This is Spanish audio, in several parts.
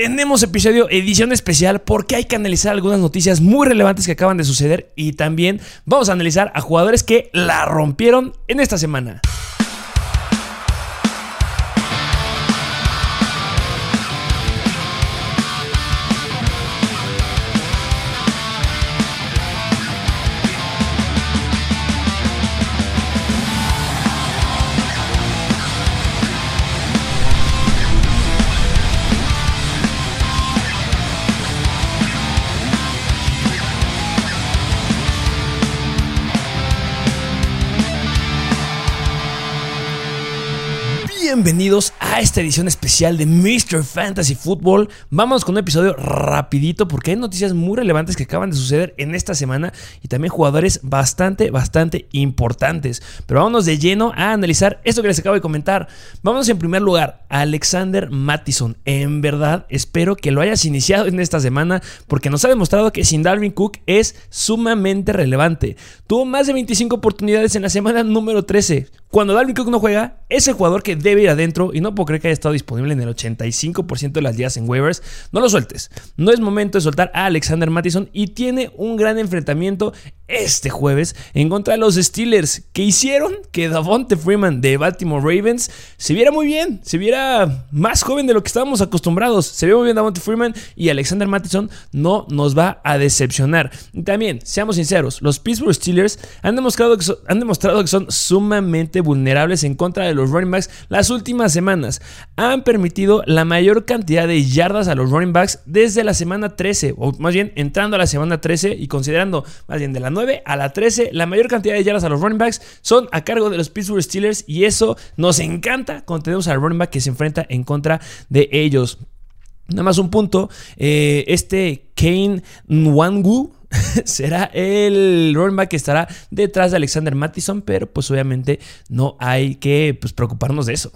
Tenemos episodio edición especial porque hay que analizar algunas noticias muy relevantes que acaban de suceder y también vamos a analizar a jugadores que la rompieron en esta semana. Bienvenidos a esta edición especial de Mr. Fantasy Football. Vamos con un episodio rapidito porque hay noticias muy relevantes que acaban de suceder en esta semana y también jugadores bastante, bastante importantes. Pero vámonos de lleno a analizar esto que les acabo de comentar. Vamos en primer lugar a Alexander Mattison. En verdad, espero que lo hayas iniciado en esta semana porque nos ha demostrado que sin Dalvin Cook es sumamente relevante. Tuvo más de 25 oportunidades en la semana número 13. Cuando Dalvin Cook no juega, es el jugador que debe ir adentro y no puedo creer que haya estado disponible en el 85% de las días en waivers. No lo sueltes. No es momento de soltar a Alexander Mattison y tiene un gran enfrentamiento este jueves en contra de los Steelers que hicieron que Davonte Freeman de Baltimore Ravens se viera muy bien, se viera más joven de lo que estábamos acostumbrados. Se ve muy bien Davonte Freeman y Alexander Mattison no nos va a decepcionar. También, seamos sinceros, los Pittsburgh Steelers han demostrado que son, han demostrado que son sumamente vulnerables en contra de los running backs las últimas semanas. Han permitido la mayor cantidad de yardas a los running backs desde la semana 13, o más bien entrando a la semana 13 y considerando más bien de la a la 13, la mayor cantidad de yardas a los running backs son a cargo de los Pittsburgh Steelers y eso nos encanta cuando tenemos al running back que se enfrenta en contra de ellos. Nada más un punto, eh, este Kane Nwangu será el running back que estará detrás de Alexander Mattison, pero pues obviamente no hay que pues, preocuparnos de eso.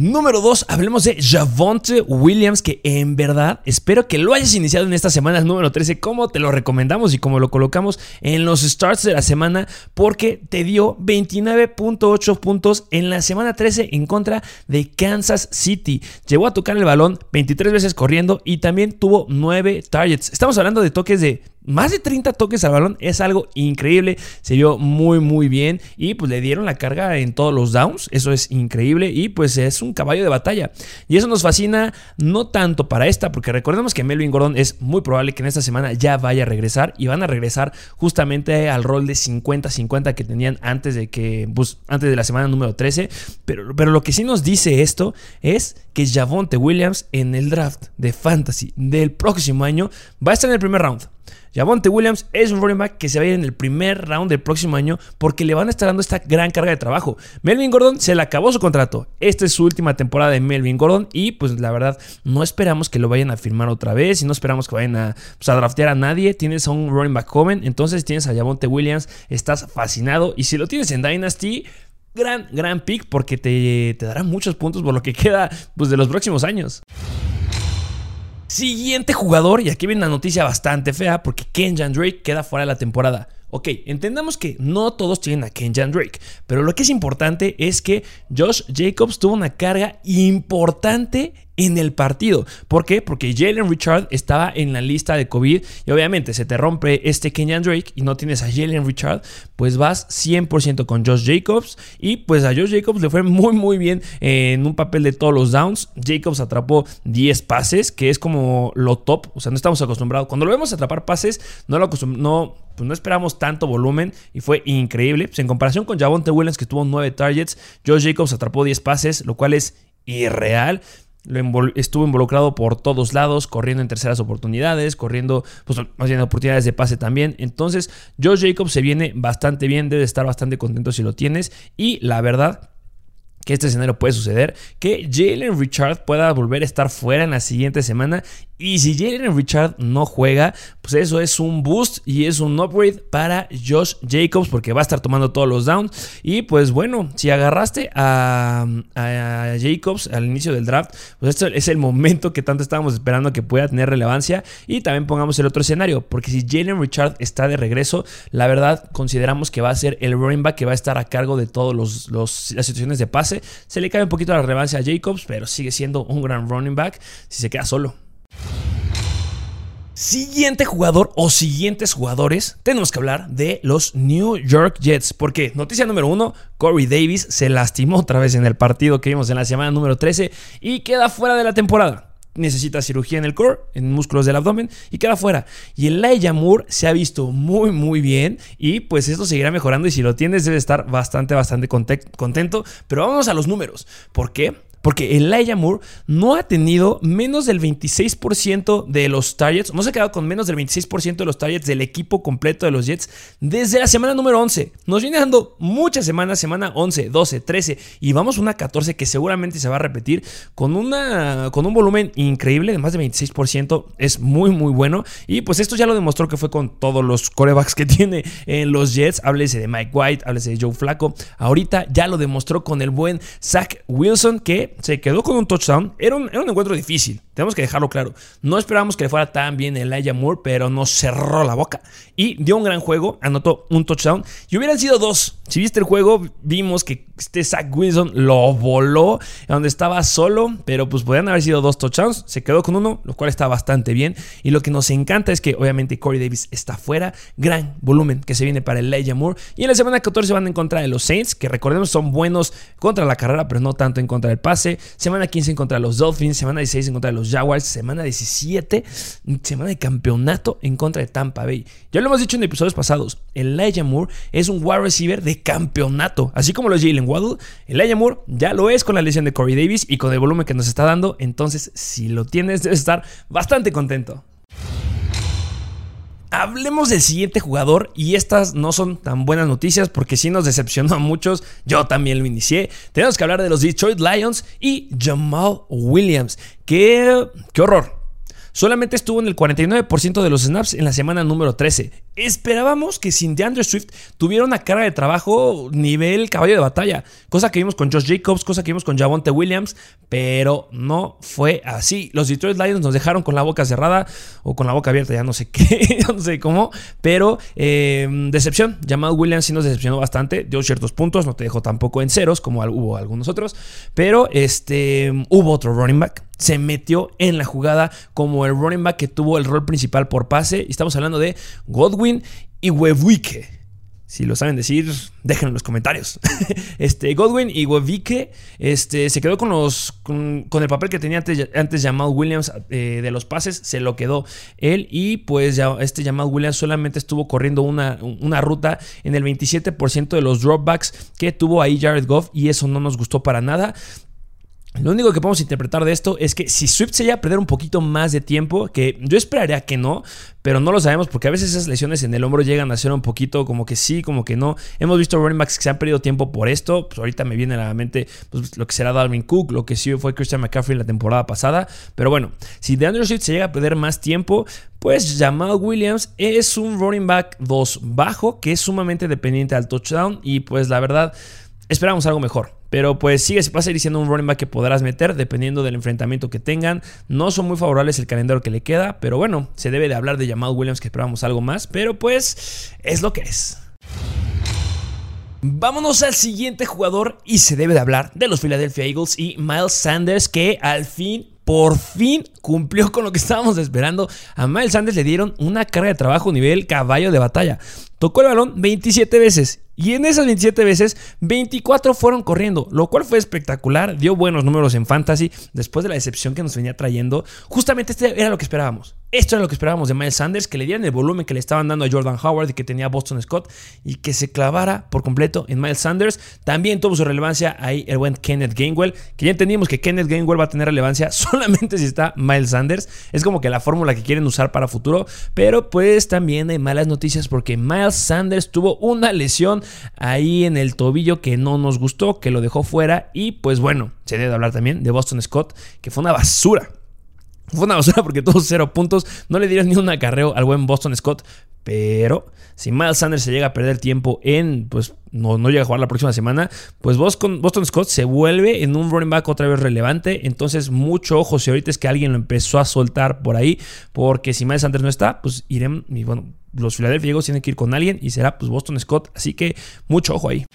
Número 2, hablemos de Javonte Williams, que en verdad espero que lo hayas iniciado en esta semana número 13, como te lo recomendamos y como lo colocamos en los starts de la semana, porque te dio 29.8 puntos en la semana 13 en contra de Kansas City. Llegó a tocar el balón 23 veces corriendo y también tuvo 9 targets. Estamos hablando de toques de más de 30 toques al balón es algo increíble. Se vio muy, muy bien. Y pues le dieron la carga en todos los downs. Eso es increíble. Y pues es un caballo de batalla. Y eso nos fascina no tanto para esta, porque recordemos que Melvin Gordon es muy probable que en esta semana ya vaya a regresar. Y van a regresar justamente al rol de 50-50 que tenían antes de que. Pues, antes de la semana número 13. Pero, pero lo que sí nos dice esto es que Javonte Williams en el draft de fantasy del próximo año va a estar en el primer round. Javonte Williams es un running back que se va a ir en el primer round del próximo año porque le van a estar dando esta gran carga de trabajo. Melvin Gordon se le acabó su contrato. Esta es su última temporada de Melvin Gordon y pues la verdad no esperamos que lo vayan a firmar otra vez y no esperamos que vayan a, pues, a draftear a nadie. Tienes a un running back joven, entonces tienes a Javonte Williams, estás fascinado y si lo tienes en Dynasty gran, gran pick porque te, te dará muchos puntos por lo que queda pues, de los próximos años. Siguiente jugador, y aquí viene una noticia bastante fea porque Kenjan Drake queda fuera de la temporada. Ok, entendamos que no todos tienen a Kenjan Drake, pero lo que es importante es que Josh Jacobs tuvo una carga importante en el partido. ¿Por qué? Porque Jalen Richard estaba en la lista de COVID y obviamente se te rompe este Kenyan Drake y no tienes a Jalen Richard, pues vas 100% con Josh Jacobs y pues a Josh Jacobs le fue muy muy bien en un papel de todos los downs. Jacobs atrapó 10 pases, que es como lo top, o sea, no estamos acostumbrados. Cuando lo vemos atrapar pases, no lo no pues no esperamos tanto volumen y fue increíble. Pues en comparación con Javonte Williams que tuvo 9 targets, Josh Jacobs atrapó 10 pases, lo cual es irreal estuvo involucrado por todos lados, corriendo en terceras oportunidades, corriendo, pues más bien oportunidades de pase también. Entonces, Josh Jacobs se viene bastante bien, debe estar bastante contento si lo tienes. Y la verdad, que este escenario puede suceder, que Jalen Richard pueda volver a estar fuera en la siguiente semana y si Jalen Richard no juega, pues eso es un boost y es un upgrade para Josh Jacobs porque va a estar tomando todos los downs. Y pues bueno, si agarraste a, Jacobs al inicio del draft, pues esto es el momento que tanto estábamos esperando que pueda tener relevancia. Y también pongamos el otro escenario, porque si Jalen Richard está de regreso, la verdad consideramos que va a ser el running back que va a estar a cargo de todas las situaciones de pase Se le cae un poquito la relevancia a Jacobs, pero sigue siendo un gran running back si se queda solo. Siguiente jugador o siguientes jugadores, tenemos que hablar de los New York Jets. Porque, noticia número uno, Corey Davis se lastimó otra vez en el partido que vimos en la semana número 13 y queda fuera de la temporada necesita cirugía en el core, en músculos del abdomen y queda fuera. Y el Elijah Moore se ha visto muy, muy bien y pues esto seguirá mejorando y si lo tienes debe estar bastante, bastante contento. Pero vamos a los números. ¿Por qué? Porque Elijah Moore no ha tenido menos del 26% de los targets, no se ha quedado con menos del 26% de los targets del equipo completo de los Jets desde la semana número 11. Nos viene dando muchas semanas, semana 11, 12, 13 y vamos una 14 que seguramente se va a repetir con, una, con un volumen increíble de más de 26%. Es muy, muy bueno. Y pues esto ya lo demostró que fue con todos los corebacks que tiene en los Jets. Háblese de Mike White, háblese de Joe Flaco. Ahorita ya lo demostró con el buen Zach Wilson que se quedó con un touchdown. Era un, encuentro difícil, tenemos que dejarlo claro. No esperábamos que le fuera tan bien Elijah Moore, pero nos cerró la boca. Y dio un gran juego, anotó un touchdown. Y hubieran sido dos. Si viste el juego, vimos que este Zach Wilson lo voló donde estaba solo, pero pues podrían haber sido dos touchdowns. Se quedó con uno, lo cual está bastante bien. Y lo que nos encanta es que obviamente Corey Davis está fuera. Gran volumen que se viene para Elijah Moore. Y en la semana 14 van en contra de los Saints, que recordemos son buenos contra la carrera, pero no tanto en contra del pase. Semana 15 en contra los Dolphins. Semana 16 en contra los Jaguars. Semana 17, semana de campeonato en contra de Tampa Bay. Ya lo hemos dicho en episodios pasados. Elijah Moore es un wide receiver de campeonato. Así como los Jalen Waddle, Elijah Moore ya lo es con la lesión de Corey Davis y con el volumen que nos está dando. Entonces, si lo tienes, debes estar bastante contento. Hablemos del siguiente jugador y estas no son tan buenas noticias porque sí nos decepcionó a muchos, yo también lo inicié. Tenemos que hablar de los Detroit Lions y Jamal Williams. ¡Qué, qué horror! Solamente estuvo en el 49% de los snaps en la semana número 13. Esperábamos que sin DeAndre Swift tuviera una carga de trabajo nivel caballo de batalla, cosa que vimos con Josh Jacobs, cosa que vimos con Javonte Williams, pero no fue así. Los Detroit Lions nos dejaron con la boca cerrada o con la boca abierta, ya no sé qué, no sé cómo, pero em, decepción. Jamal Williams sí nos decepcionó bastante, dio ciertos puntos, no te dejó tampoco en ceros como hubo algunos otros, pero este, hubo otro running back se metió en la jugada como el running back que tuvo el rol principal por pase. Y estamos hablando de Godwin y Webuike. Si lo saben decir, déjenlo en los comentarios. este, Godwin y Webike este, se quedó con, los, con, el papel que tenía antes, antes Williams eh, de los pases, se lo quedó él y pues ya, este Jamal Williams solamente estuvo corriendo una, una ruta en el 27% de los dropbacks que tuvo ahí Jared Goff y eso no nos gustó para nada. Lo único que podemos interpretar de esto es que si Swift se llega a perder un poquito más de tiempo, que yo esperaría que no, pero no lo sabemos porque a veces esas lesiones en el hombro llegan a ser un poquito como que sí, como que no. Hemos visto running backs que se han perdido tiempo por esto. Pues ahorita me viene a la mente pues, lo que será Dalvin Cook, lo que sí fue Christian McCaffrey la temporada pasada. Pero bueno, si DeAndre Swift se llega a perder más tiempo, pues Jamal Williams es un running back 2 bajo que es sumamente dependiente al touchdown y pues la verdad esperamos algo mejor. Pero pues sigue, va a seguir un running back que podrás meter dependiendo del enfrentamiento que tengan. No son muy favorables el calendario que le queda, pero bueno, se debe de hablar de Jamal Williams que esperamos algo más, pero pues es lo que es. Vámonos al siguiente jugador y se debe de hablar de los Philadelphia Eagles y Miles Sanders que al fin por fin cumplió con lo que estábamos esperando. A Miles Sanders le dieron una carga de trabajo nivel caballo de batalla. Tocó el balón 27 veces y en esas 27 veces, 24 fueron corriendo, lo cual fue espectacular, dio buenos números en fantasy después de la decepción que nos venía trayendo. Justamente este era lo que esperábamos. Esto era lo que esperábamos de Miles Sanders, que le dieran el volumen que le estaban dando a Jordan Howard y que tenía Boston Scott y que se clavara por completo en Miles Sanders. También tuvo su relevancia ahí el buen Kenneth Gainwell, que ya entendimos que Kenneth Gainwell va a tener relevancia solamente si está Miles Sanders. Es como que la fórmula que quieren usar para futuro, pero pues también hay malas noticias porque Miles Sanders tuvo una lesión ahí en el tobillo que no nos gustó, que lo dejó fuera. Y pues bueno, se debe hablar también de Boston Scott, que fue una basura. Fue una basura porque todos cero puntos. No le dieron ni un acarreo al buen Boston Scott. Pero si Miles Sanders se llega a perder tiempo en, pues no, no llega a jugar la próxima semana, pues Boston, Boston Scott se vuelve en un running back otra vez relevante. Entonces, mucho ojo si ahorita es que alguien lo empezó a soltar por ahí. Porque si Miles Sanders no está, pues iremos, y bueno, los Philadelphia Eagles tienen que ir con alguien y será pues Boston Scott. Así que mucho ojo ahí.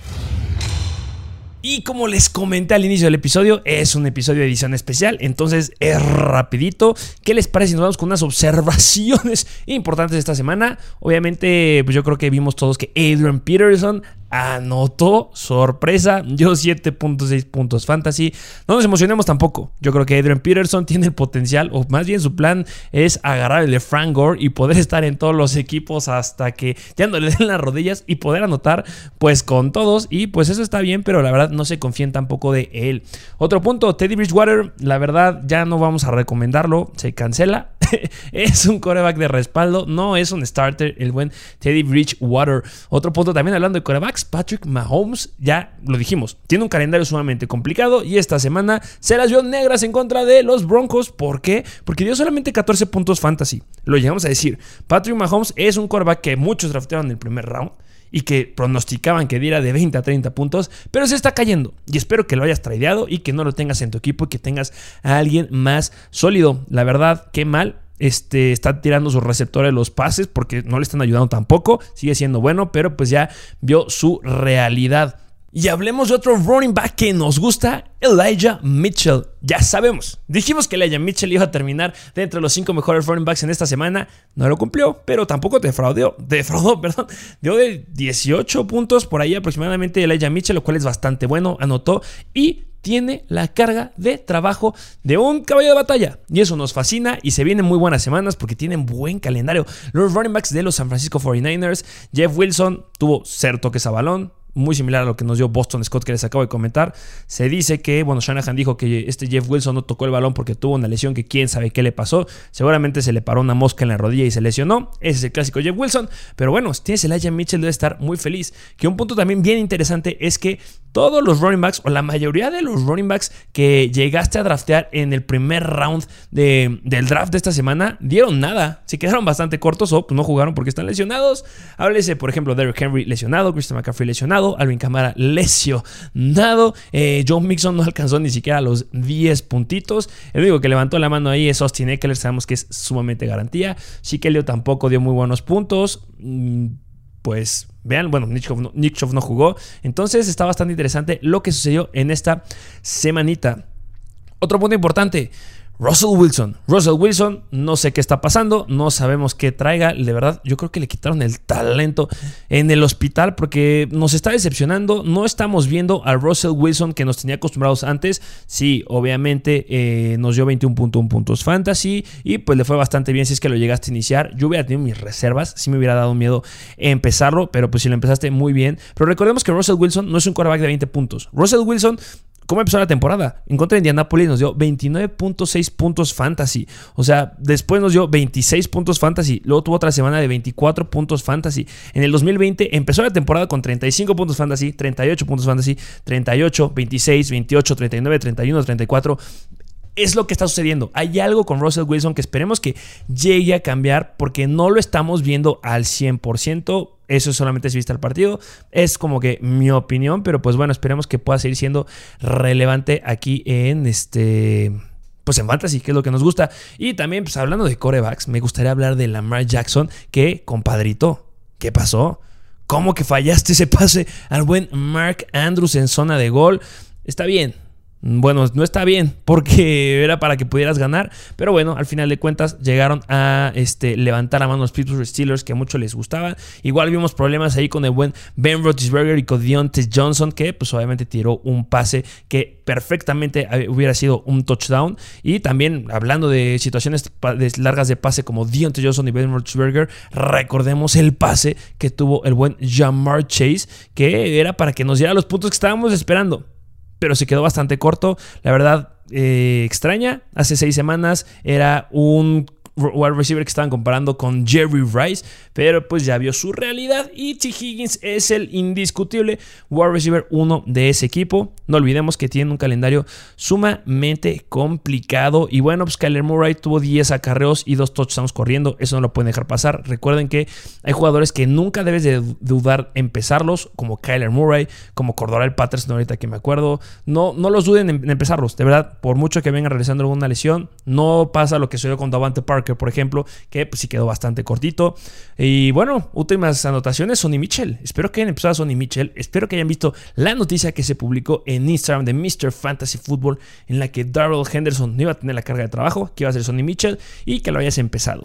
Y como les comenté al inicio del episodio, es un episodio de edición especial, entonces es rapidito. ¿Qué les parece si nos vamos con unas observaciones importantes de esta semana? Obviamente, pues yo creo que vimos todos que Adrian Peterson anotó, sorpresa, yo 7.6 puntos fantasy. No nos emocionemos tampoco. Yo creo que Adrian Peterson tiene potencial, o más bien su plan es agarrar el de Frank Gore y poder estar en todos los equipos hasta que ya no le den las rodillas y poder anotar pues con todos. Y pues eso está bien, pero la verdad no se confíen tampoco de él. Otro punto, Teddy Bridgewater, la verdad ya no vamos a recomendarlo, se cancela. es un coreback de respaldo, no es un starter el buen Teddy Bridgewater. Otro punto también hablando de corebacks, Patrick Mahomes, ya lo dijimos, tiene un calendario sumamente complicado y esta semana se las dio negras en contra de los Broncos. ¿Por qué? Porque dio solamente 14 puntos fantasy. Lo llegamos a decir. Patrick Mahomes es un coreback que muchos draftearon en el primer round y que pronosticaban que diera de 20 a 30 puntos, pero se está cayendo. Y espero que lo hayas tradeado y que no lo tengas en tu equipo y que tengas a alguien más sólido. La verdad, qué mal. Este, está tirando sus receptores los pases porque no le están ayudando tampoco. Sigue siendo bueno, pero pues ya vio su realidad. Y hablemos de otro running back que nos gusta, Elijah Mitchell. Ya sabemos, dijimos que Elijah Mitchell iba a terminar de los cinco mejores running backs en esta semana. No lo cumplió, pero tampoco defraudó, defraudó, perdón. Dio de 18 puntos por ahí aproximadamente Elijah Mitchell, lo cual es bastante bueno. Anotó y tiene la carga de trabajo de un caballo de batalla. Y eso nos fascina y se vienen muy buenas semanas porque tienen buen calendario. Los running backs de los San Francisco 49ers, Jeff Wilson tuvo cero toques a balón, muy similar a lo que nos dio Boston Scott que les acabo de comentar. Se dice que, bueno, Shanahan dijo que este Jeff Wilson no tocó el balón porque tuvo una lesión que quién sabe qué le pasó. Seguramente se le paró una mosca en la rodilla y se lesionó. Ese es el clásico Jeff Wilson. Pero bueno, si tienes Elijah Mitchell debe estar muy feliz. Que un punto también bien interesante es que todos los running backs o la mayoría de los running backs que llegaste a draftear en el primer round de, del draft de esta semana dieron nada. Se quedaron bastante cortos o pues, no jugaron porque están lesionados. Háblese, por ejemplo, Derrick Henry lesionado, Christian McCaffrey lesionado, Alvin Kamara lesionado, eh, John Mixon no alcanzó ni siquiera los 10 puntitos. El único que levantó la mano ahí es Austin Eckler, sabemos que es sumamente garantía. Chiquelio tampoco dio muy buenos puntos. Mm, pues vean, bueno, Nick no, no jugó. Entonces está bastante interesante lo que sucedió en esta semanita. Otro punto importante. Russell Wilson. Russell Wilson, no sé qué está pasando, no sabemos qué traiga. De verdad, yo creo que le quitaron el talento en el hospital porque nos está decepcionando. No estamos viendo al Russell Wilson que nos tenía acostumbrados antes. Sí, obviamente eh, nos dio 21.1 puntos fantasy y pues le fue bastante bien si es que lo llegaste a iniciar. Yo hubiera tenido mis reservas, sí me hubiera dado miedo empezarlo, pero pues si lo empezaste muy bien. Pero recordemos que Russell Wilson no es un quarterback de 20 puntos. Russell Wilson ¿Cómo empezó la temporada? En contra de Indianapolis nos dio 29.6 puntos fantasy. O sea, después nos dio 26 puntos fantasy. Luego tuvo otra semana de 24 puntos fantasy. En el 2020 empezó la temporada con 35 puntos fantasy, 38 puntos fantasy, 38, 26, 28, 39, 31, 34 es lo que está sucediendo. Hay algo con Russell Wilson que esperemos que llegue a cambiar porque no lo estamos viendo al 100%. Eso solamente es vista el partido. Es como que mi opinión, pero pues bueno, esperemos que pueda seguir siendo relevante aquí en este pues en fantasy, que es lo que nos gusta. Y también, pues hablando de corebacks, me gustaría hablar de Lamar Jackson, que, compadrito, ¿qué pasó? ¿Cómo que fallaste ese pase al buen Mark Andrews en zona de gol? Está bien, bueno, no está bien porque era para que pudieras ganar, pero bueno, al final de cuentas llegaron a este, levantar a mano los Pittsburgh Steelers que a muchos les gustaba. Igual vimos problemas ahí con el buen Ben Roethlisberger y con Deontay Johnson que pues obviamente tiró un pase que perfectamente hubiera sido un touchdown. Y también hablando de situaciones largas de pase como Deontay Johnson y Ben Roethlisberger, recordemos el pase que tuvo el buen Jamar Chase que era para que nos diera los puntos que estábamos esperando pero se quedó bastante corto. La verdad, eh, extraña. Hace seis semanas era un wide receiver que estaban comparando con Jerry Rice, pero pues ya vio su realidad y T. Higgins es el indiscutible wide receiver 1 de ese equipo. No olvidemos que tiene un calendario sumamente complicado y bueno, pues Kyler Murray tuvo 10 acarreos y 2 touchdowns corriendo, eso no lo pueden dejar pasar. Recuerden que hay jugadores que nunca debes de dudar empezarlos, como Kyler Murray, como Cordoral Patterson ahorita que me acuerdo. No, no los duden en, empezarlos, de verdad, por mucho que vengan realizando alguna lesión, no pasa lo que sucedió con Davante Park Por ejemplo, que pues sí quedó bastante cortito. Y bueno, últimas anotaciones, Sonny Mitchell. Espero que hayan empezado a Sonny Mitchell. Espero que hayan visto la noticia que se publicó en Instagram de Mr. Fantasy Football, en la que Darrell Henderson no iba a tener la carga de trabajo, que iba a ser Sonny Mitchell, y que lo hayas empezado.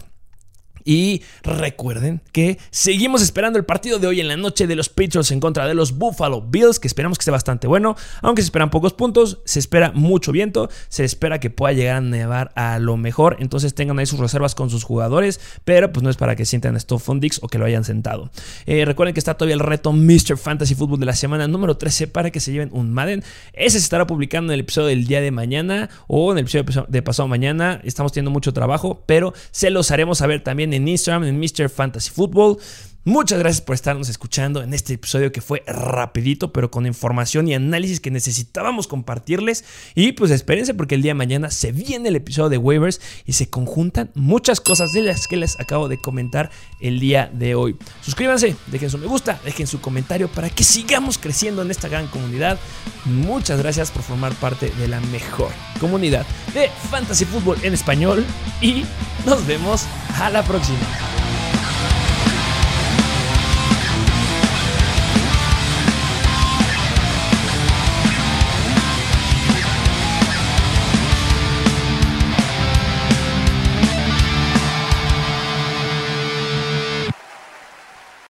Y recuerden que seguimos esperando el partido de hoy en la noche de los Patriots en contra de los Buffalo Bills, que esperamos que esté bastante bueno, aunque se esperan pocos puntos, se espera mucho viento, se espera que pueda llegar a nevar a lo mejor, entonces tengan ahí sus reservas con sus jugadores, pero pues no es para que sientan esto Fundix o que lo hayan sentado. Eh, recuerden que está todavía el reto Mr. Fantasy Football de la semana número 13 para que se lleven un Madden. Ese se estará publicando en el episodio del día de mañana o en el episodio de pasado mañana. Estamos teniendo mucho trabajo, pero se los haremos saber también en Instagram, en Mr. Fantasy Football. Muchas gracias por estarnos escuchando en este episodio que fue rapidito, pero con información y análisis que necesitábamos compartirles. Y pues espérense porque el día de mañana se viene el episodio de waivers y se conjuntan muchas cosas de las que les acabo de comentar el día de hoy. Suscríbanse, dejen su me gusta, dejen su comentario para que sigamos creciendo en esta gran comunidad. Muchas gracias por formar parte de la mejor comunidad de Fantasy Football en español y nos vemos a la próxima.